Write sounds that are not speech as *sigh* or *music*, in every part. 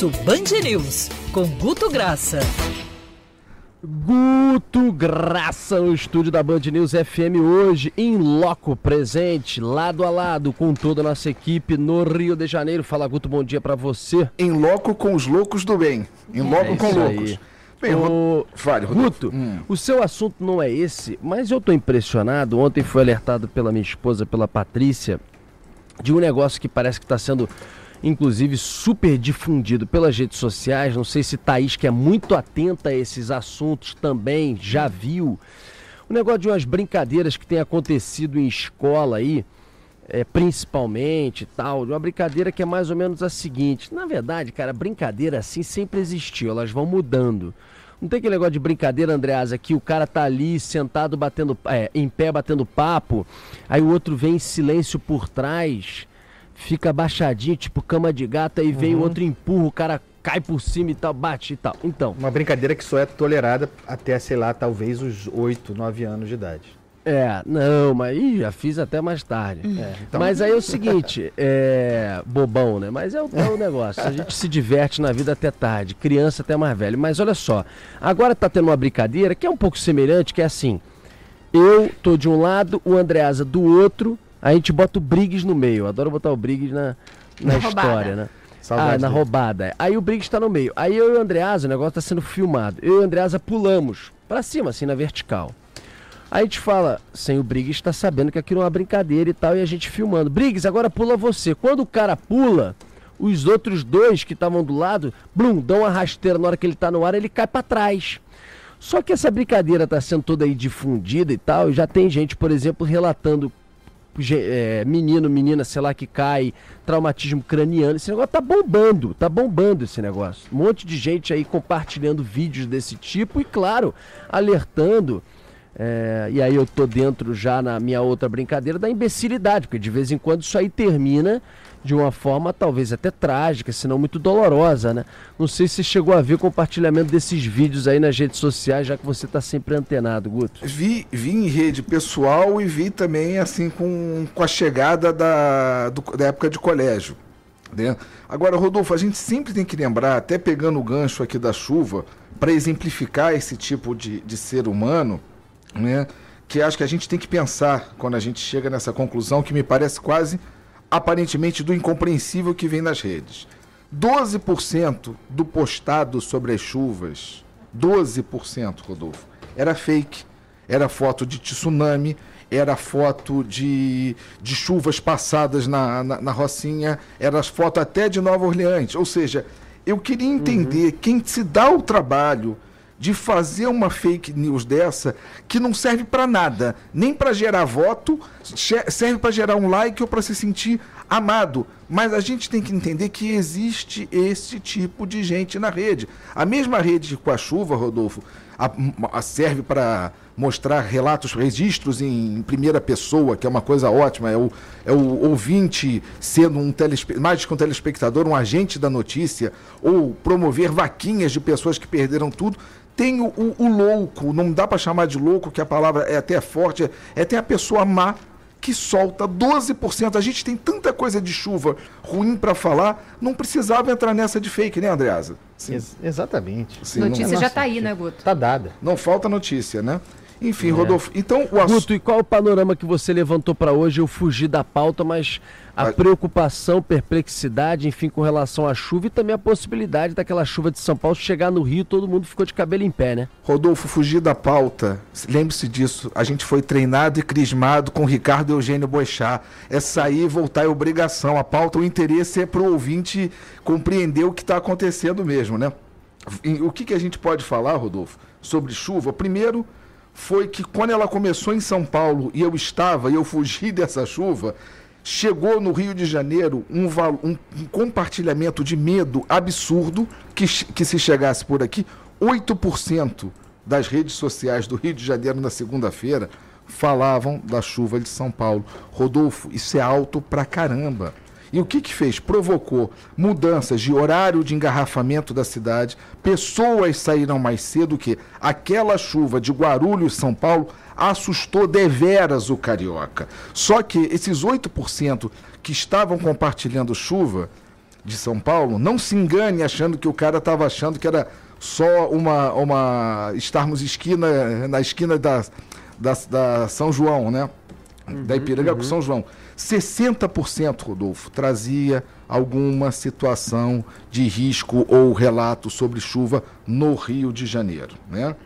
Almoço Band News, com Guto Graça. Guto Graça no estúdio da Band News FM hoje, em loco presente, lado a lado com toda a nossa equipe no Rio de Janeiro. Fala Guto, bom dia para você. Em loco com os loucos do bem, em loco É com loucos. aí. Bem, Ô, Fale, Rodolfo. Guto, Hum. o seu assunto não é esse, mas eu tô impressionado. Ontem fui alertado pela minha esposa, pela Patrícia, de um negócio que parece que está sendo, inclusive, super difundido pelas redes sociais. Não sei se Thaís, que é muito atenta a esses assuntos, também já viu. O negócio de umas brincadeiras que tem acontecido em escola aí, é, principalmente tal, de uma brincadeira que é mais ou menos a seguinte. Na verdade, cara, brincadeira assim sempre existiu, elas vão mudando. Não tem aquele negócio de brincadeira, Andreasa, que o cara tá ali sentado batendo, é, em pé batendo papo, aí o outro vem em silêncio por trás, fica abaixadinho, tipo cama de gato, aí vem o outro empurra, o cara cai por cima e tal, bate e tal. Então, Uma brincadeira que só é tolerada até, sei lá, talvez os 8, 9 anos de idade. É, não, mas ih, já fiz até mais tarde. É, então- Mas aí é o seguinte, *laughs* é. bobão, né? Mas é o, é o negócio. A gente se diverte na vida até tarde, criança até mais velho. Mas olha só, agora tá tendo uma brincadeira que é um pouco semelhante, que é assim: eu tô de um lado, o Andreasa do outro, a gente bota o Briggs no meio. Adoro botar o Briggs na, na, Na história, roubada. né? Saudade ah, na dele. roubada. Aí o Briggs tá no meio. Aí eu e o Andreasa, o negócio tá sendo filmado. Eu e o Andreasa pulamos pra cima, assim, na vertical. Aí a gente fala, sem o Briggs tá sabendo que aquilo é uma brincadeira e tal, e a gente filmando. Briggs, agora pula você. Quando o cara pula, os outros dois que estavam do lado, blum, dão uma rasteira na hora que ele tá no ar, ele cai pra trás. Só que essa brincadeira tá sendo toda aí difundida e tal, e já tem gente, por exemplo, relatando é, menino, menina, sei lá, que cai, traumatismo craniano. Esse negócio tá bombando, tá bombando esse negócio. Um monte de gente aí compartilhando vídeos desse tipo e, claro, alertando. É, e aí eu tô dentro já na minha outra brincadeira da imbecilidade, porque de vez em quando isso aí termina de uma forma talvez até trágica, se não muito dolorosa, né? Não sei se chegou a ver o compartilhamento desses vídeos aí nas redes sociais, já que você tá sempre antenado, Guto. Vi, vi em rede pessoal e vi também assim com, com a chegada da, do- da época de colégio. né? Agora, Rodolfo, a gente sempre tem que lembrar, até pegando o gancho aqui da chuva, para exemplificar esse tipo de, de ser humano, né? que acho que a gente tem que pensar quando a gente chega nessa conclusão, que me parece quase aparentemente do incompreensível que vem nas redes. 12% do postado sobre as chuvas, 12%, Rodolfo, era fake. Era foto de tsunami, era foto de, de chuvas passadas na, na, na Rocinha, era foto até de Nova Orleans. Ou seja, eu queria entender quem se dá o trabalho de fazer uma fake news dessa que não serve para nada, nem para gerar voto, serve para gerar um like ou para se sentir amado. Mas a gente tem que entender que existe esse tipo de gente na rede. A mesma rede com a chuva, Rodolfo, a- a- serve para mostrar relatos, registros em primeira pessoa, que é uma coisa ótima. É o, é o ouvinte sendo um mais que um telespectador, um agente da notícia, ou promover vaquinhas de pessoas que perderam tudo. Tem o, o- louco, não dá para chamar de louco, que a palavra é até forte, é, é tem a pessoa má que solta 12%. A gente tem tanta coisa de chuva ruim para falar, não precisava entrar nessa de fake, né, Andreasa? Sim, Ex- exatamente. sim, não- Notícia já tá aí, né, Guto? Tá dada. não falta notícia, né? Enfim, Rodolfo, então o assunto. Guto, e qual o panorama que você levantou para hoje? Eu fugi da pauta, mas a preocupação, perplexidade, enfim, com relação à chuva e também a possibilidade daquela chuva de São Paulo chegar no Rio, todo mundo ficou de cabelo em pé, né? Rodolfo, fugir da pauta, lembre-se disso, a gente foi treinado e crismado com Ricardo Eugênio Boechat. É sair e voltar é obrigação. A pauta, o interesse é para o ouvinte compreender o que está acontecendo mesmo, né? O que, que a gente pode falar, Rodolfo, sobre chuva? Primeiro, foi que quando ela começou em São Paulo e eu estava e eu fugi *laughs* dessa chuva, chegou no Rio de Janeiro um, um- um compartilhamento de medo absurdo que, que se chegasse por aqui, 8% das redes sociais do Rio de Janeiro na segunda-feira falavam da chuva de São Paulo. Rodolfo, isso é alto pra caramba. E o que que fez? Provocou mudanças de horário de engarrafamento da cidade, pessoas saíram mais cedo que aquela chuva de Guarulhos, São Paulo, assustou deveras o carioca. Só que esses 8% que estavam compartilhando chuva, de São Paulo, não se engane achando que o cara estava achando que era só uma, uma estarmos esquina na esquina da, da, da São João, né? Da Ipiranga com São João. 60%, Rodolfo, trazia alguma situação de risco ou relato sobre chuva no Rio de Janeiro. Né?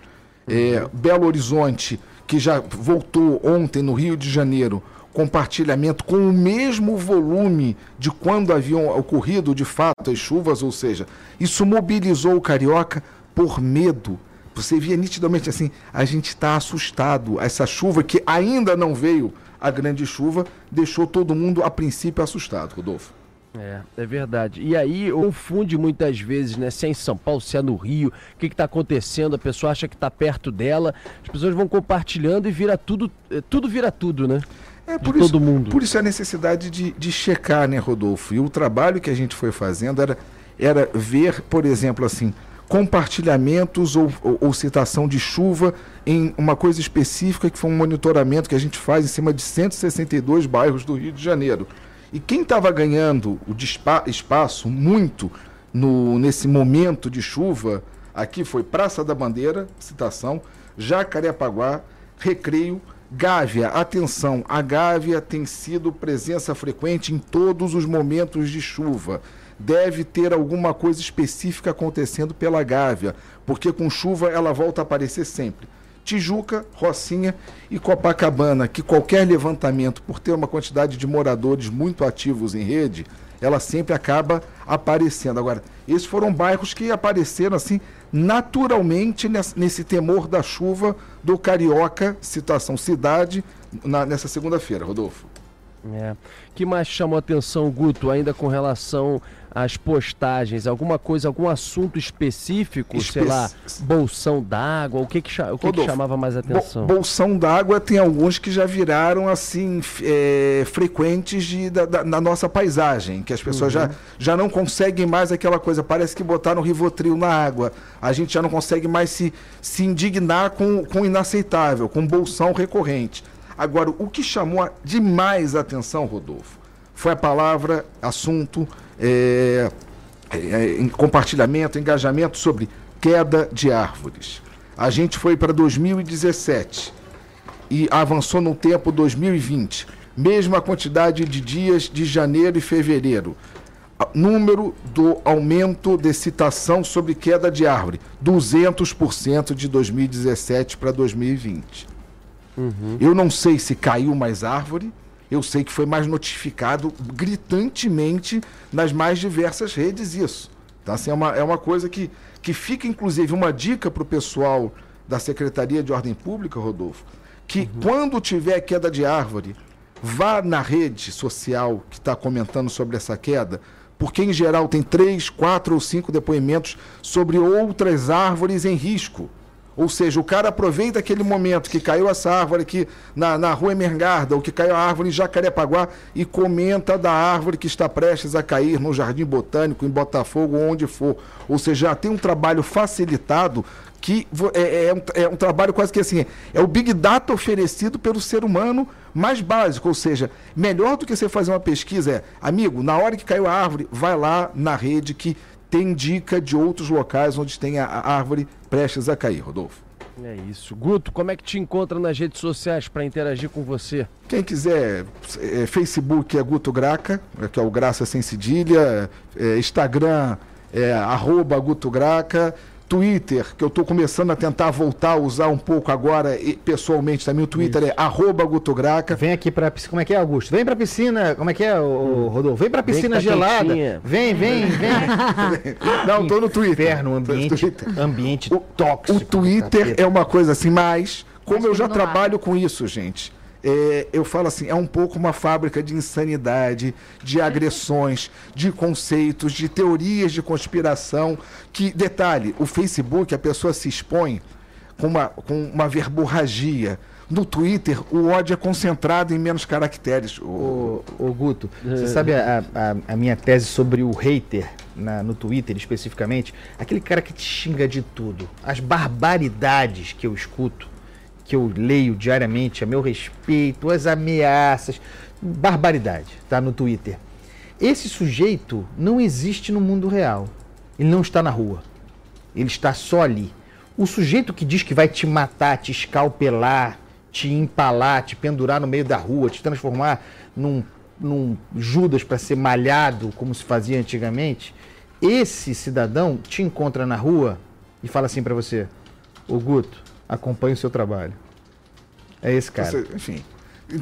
É, Belo Horizonte, que já voltou ontem no Rio de Janeiro, compartilhamento com o mesmo volume de quando haviam ocorrido de fato as chuvas, ou seja, isso mobilizou o carioca por medo. Você via nitidamente assim, a gente está assustado. Essa chuva que ainda não veio, a grande chuva, deixou todo mundo a princípio assustado, Rodolfo. É, é verdade. E aí confunde muitas vezes, né? Se é em São Paulo, se é no Rio, o que está acontecendo, a pessoa acha que está perto dela, as pessoas vão compartilhando e vira tudo, eh, tudo vira tudo, né? É, por isso, todo mundo. Por isso a necessidade de, de checar, né, Rodolfo? E o trabalho que a gente foi fazendo era, era ver, por exemplo, assim, compartilhamentos ou, ou, ou citação de chuva em uma coisa específica que foi um monitoramento que a gente faz em cima de 162 bairros do Rio de Janeiro. E quem estava ganhando o espaço muito no, nesse momento de chuva aqui foi Praça da Bandeira, citação, Jacarepaguá, Recreio, Gávea. Atenção, a Gávea tem sido presença frequente em todos os momentos de chuva. Deve ter alguma coisa específica acontecendo pela Gávea, porque com chuva ela volta a aparecer sempre. Tijuca, Rocinha e Copacabana, que qualquer levantamento, por ter uma quantidade de moradores muito ativos em rede, ela sempre acaba aparecendo. Agora, esses foram bairros que apareceram assim naturalmente nesse, temor da chuva do carioca, citação cidade, na- nessa segunda-feira, Rodolfo. É. que mais chamou a atenção, Guto, ainda com relação às postagens? Alguma coisa, algum assunto específico, sei Espe- lá, bolsão d'água? O que que, o que que Rodolfo, chamava mais atenção? Bo- bolsão d'água tem alguns que já viraram assim é, frequentes de, da, da- na nossa paisagem, que as pessoas já, já não conseguem mais aquela coisa, parece que botaram Rivotril na água. A gente já não consegue mais se, se indignar com, com o inaceitável, com bolsão recorrente. Agora, o que chamou demais a atenção, Rodolfo, foi a palavra, assunto, é, é, compartilhamento, engajamento sobre queda de árvores. A gente foi para 2017 e avançou no tempo 2020. Mesma quantidade de dias de janeiro e fevereiro. Número do aumento de citação sobre queda de árvore: 200% de 2017 para 2020. Eu não sei se caiu mais árvore, eu sei que foi mais notificado gritantemente nas mais diversas redes isso. Então, assim, é, uma, é uma coisa que, que fica, inclusive, uma dica para o pessoal da Secretaria de Ordem Pública, Rodolfo, que quando tiver queda de árvore, vá na rede social que está comentando sobre essa queda, porque em geral tem três, quatro ou cinco depoimentos sobre outras árvores em risco. Ou seja, o cara aproveita aquele momento que caiu essa árvore aqui na, na rua Emergarda, ou que caiu a árvore em Jacarepaguá, e comenta da árvore que está prestes a cair no Jardim Botânico, em Botafogo, onde for. Ou seja, já tem um trabalho facilitado que é, é um, é um trabalho quase que assim, é o Big Data oferecido pelo ser humano mais básico, ou seja, melhor do que você fazer uma pesquisa é, amigo, na hora que caiu a árvore, vai lá na rede que tem dica de outros locais onde tem a, árvore prestes a cair, Rodolfo. É isso. Guto, como é que te encontra nas redes sociais para interagir com você? Quem quiser, é, Facebook é Guto Graca, é, que é o Graça Sem Cedilha, é, Instagram é arroba Guto Graca, Twitter, que eu estou começando a tentar voltar a usar um pouco agora e, pessoalmente também, o Twitter é arroba Guto Graca. Vem aqui pra piscina. Como é que é, Augusto? Vem pra piscina. Como é que é, ô, Rodolfo? Vem pra Vem que piscina tá gelada. quentinha. Vem, vem, vem. *laughs* Não, tô no Twitter. Inferno, ambiente, Twitter. ambiente O, tóxico. o Twitter capeta. é uma coisa assim, mas como Mas eu já trabalho com isso, gente, é, eu falo assim, é um pouco uma fábrica de insanidade, de agressões, de conceitos, de teorias de conspiração. Que, detalhe, o Facebook, a pessoa se expõe com uma, com uma verborragia. No Twitter, o ódio é concentrado em menos caracteres. O, Ô, ô, Guto, você sabe a, a- a minha tese sobre o hater na- no Twitter especificamente? Aquele cara que te xinga de tudo. As barbaridades que eu escuto, que eu leio diariamente a meu respeito, as ameaças. Barbaridade, tá? No Twitter. esse sujeito não existe no mundo real. Ele não está na rua. Ele está só ali. O sujeito que diz que vai te matar, te escalpelar, te empalar, te pendurar no meio da rua, te transformar num, num Judas para ser malhado, como se fazia antigamente, esse cidadão te encontra na rua e fala assim para você: Ô Guto, acompanhe o seu trabalho. É esse cara. Você- enfim.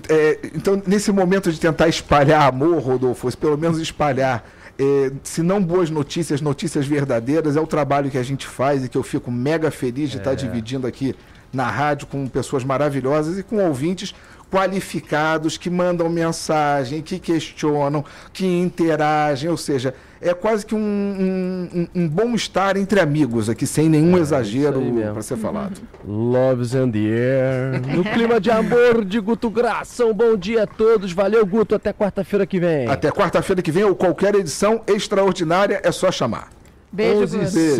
É, então, nesse momento de tentar espalhar amor, Rodolfo, ou pelo menos espalhar, é, se não boas notícias, notícias verdadeiras, é o trabalho que a gente faz e que eu fico mega feliz de estar dividindo aqui na rádio com pessoas maravilhosas e com ouvintes qualificados que mandam mensagem, que questionam, que interagem, ou seja, é quase que um, um- um- bom estar entre amigos aqui, sem nenhum exagero aí mesmo. para ser falado. Loves and the Air. No clima de amor de Guto Graça. Um bom dia a todos. Valeu, Guto. Até quarta-feira que vem. Até quarta-feira que vem ou qualquer edição extraordinária é só chamar. Beijo, 11 Guto. e seis.